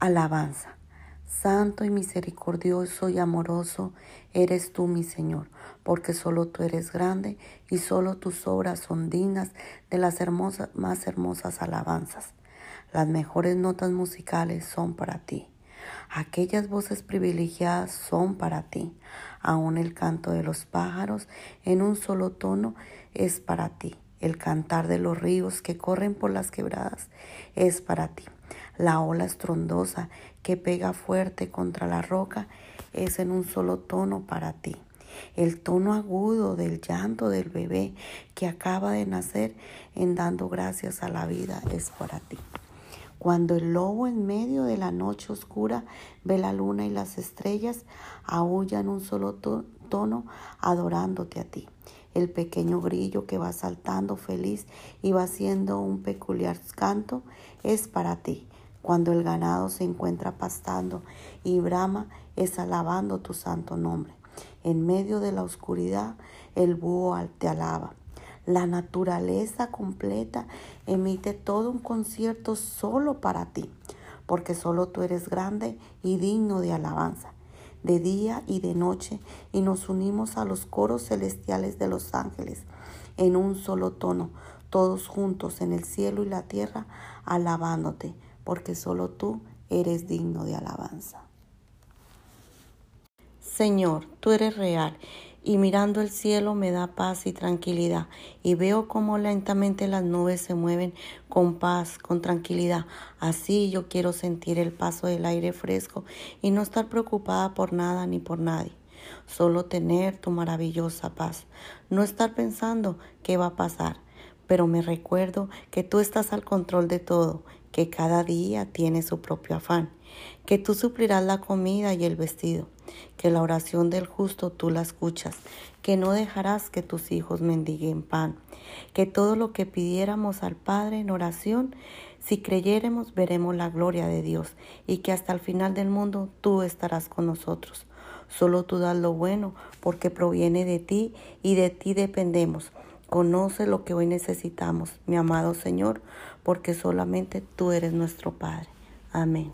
Alabanza. Santo y misericordioso y amoroso eres tú, mi Señor, porque solo tú eres grande y solo tus obras son dignas de las hermosas, más hermosas alabanzas. Las mejores notas musicales son para ti. Aquellas voces privilegiadas son para ti. Aún el canto de los pájaros en un solo tono es para ti. El cantar de los ríos que corren por las quebradas es para ti. La ola estrondosa que pega fuerte contra la roca es en un solo tono para ti. El tono agudo del llanto del bebé que acaba de nacer en dando gracias a la vida es para ti. Cuando el lobo en medio de la noche oscura ve la luna y las estrellas, aúlla en un solo tono adorándote a ti. El pequeño grillo que va saltando feliz y va haciendo un peculiar canto es para ti. Cuando el ganado se encuentra pastando y brama es alabando tu santo nombre. En medio de la oscuridad el búho te alaba. La naturaleza completa emite todo un concierto solo para ti, porque solo tú eres grande y digno de alabanza, de día y de noche, y nos unimos a los coros celestiales de los ángeles en un solo tono, todos juntos en el cielo y la tierra, alabándote porque solo tú eres digno de alabanza. Señor, tú eres real y mirando el cielo me da paz y tranquilidad y veo cómo lentamente las nubes se mueven con paz, con tranquilidad. Así yo quiero sentir el paso del aire fresco y no estar preocupada por nada ni por nadie. Solo tener tu maravillosa paz. No estar pensando qué va a pasar, pero me recuerdo que tú estás al control de todo que cada día tiene su propio afán, que tú suplirás la comida y el vestido, que la oración del justo tú la escuchas, que no dejarás que tus hijos mendiguen pan, que todo lo que pidiéramos al Padre en oración, si creyéremos veremos la gloria de Dios y que hasta el final del mundo tú estarás con nosotros. Solo tú das lo bueno porque proviene de ti y de ti dependemos. Conoce lo que hoy necesitamos, mi amado Señor, porque solamente tú eres nuestro Padre. Amén.